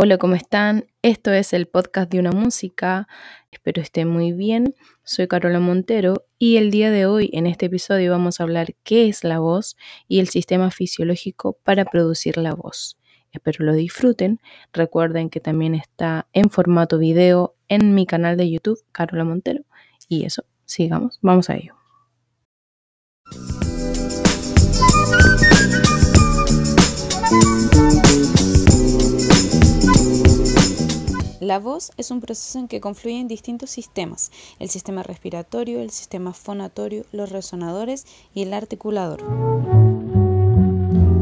Hola, ¿cómo están? Esto es el podcast de una música. Espero estén muy bien. Soy Carola Montero y el día de hoy en este episodio vamos a hablar qué es la voz y el sistema fisiológico para producir la voz. Espero lo disfruten. Recuerden que también está en formato video en mi canal de YouTube, Carola Montero. Y eso, sigamos, vamos a ello. La voz es un proceso en que confluyen distintos sistemas, el sistema respiratorio, el sistema fonatorio, los resonadores y el articulador.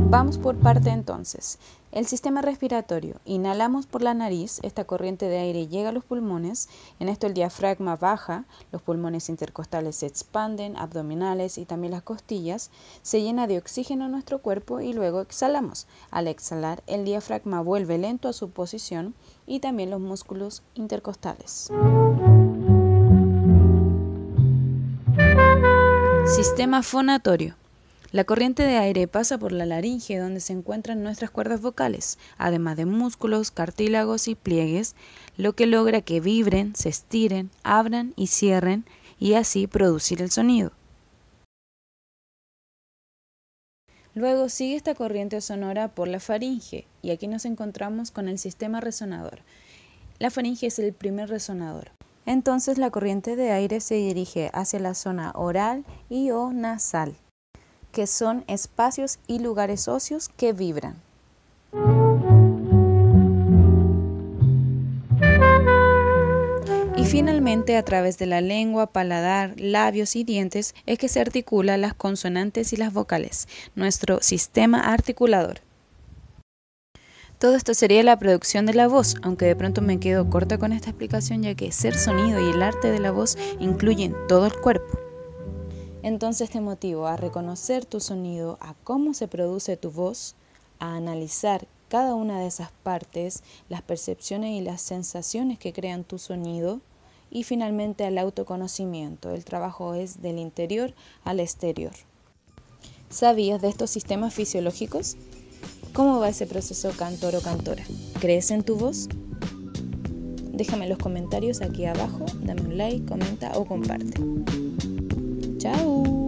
Vamos por parte entonces. El sistema respiratorio. Inhalamos por la nariz, esta corriente de aire llega a los pulmones, en esto el diafragma baja, los pulmones intercostales se expanden, abdominales y también las costillas, se llena de oxígeno nuestro cuerpo y luego exhalamos. Al exhalar, el diafragma vuelve lento a su posición y también los músculos intercostales. Sistema fonatorio. La corriente de aire pasa por la laringe donde se encuentran nuestras cuerdas vocales, además de músculos, cartílagos y pliegues, lo que logra que vibren, se estiren, abran y cierren y así producir el sonido. Luego sigue esta corriente sonora por la faringe y aquí nos encontramos con el sistema resonador. La faringe es el primer resonador. Entonces la corriente de aire se dirige hacia la zona oral y o nasal, que son espacios y lugares óseos que vibran. finalmente a través de la lengua, paladar, labios y dientes es que se articula las consonantes y las vocales, nuestro sistema articulador. Todo esto sería la producción de la voz, aunque de pronto me quedo corta con esta explicación ya que ser sonido y el arte de la voz incluyen todo el cuerpo. Entonces te motivo a reconocer tu sonido, a cómo se produce tu voz, a analizar cada una de esas partes, las percepciones y las sensaciones que crean tu sonido, y finalmente al autoconocimiento. El trabajo es del interior al exterior. ¿Sabías de estos sistemas fisiológicos? ¿Cómo va ese proceso cantor o cantora? ¿Crees en tu voz? Déjame los comentarios aquí abajo, dame un like, comenta o comparte. Ciao.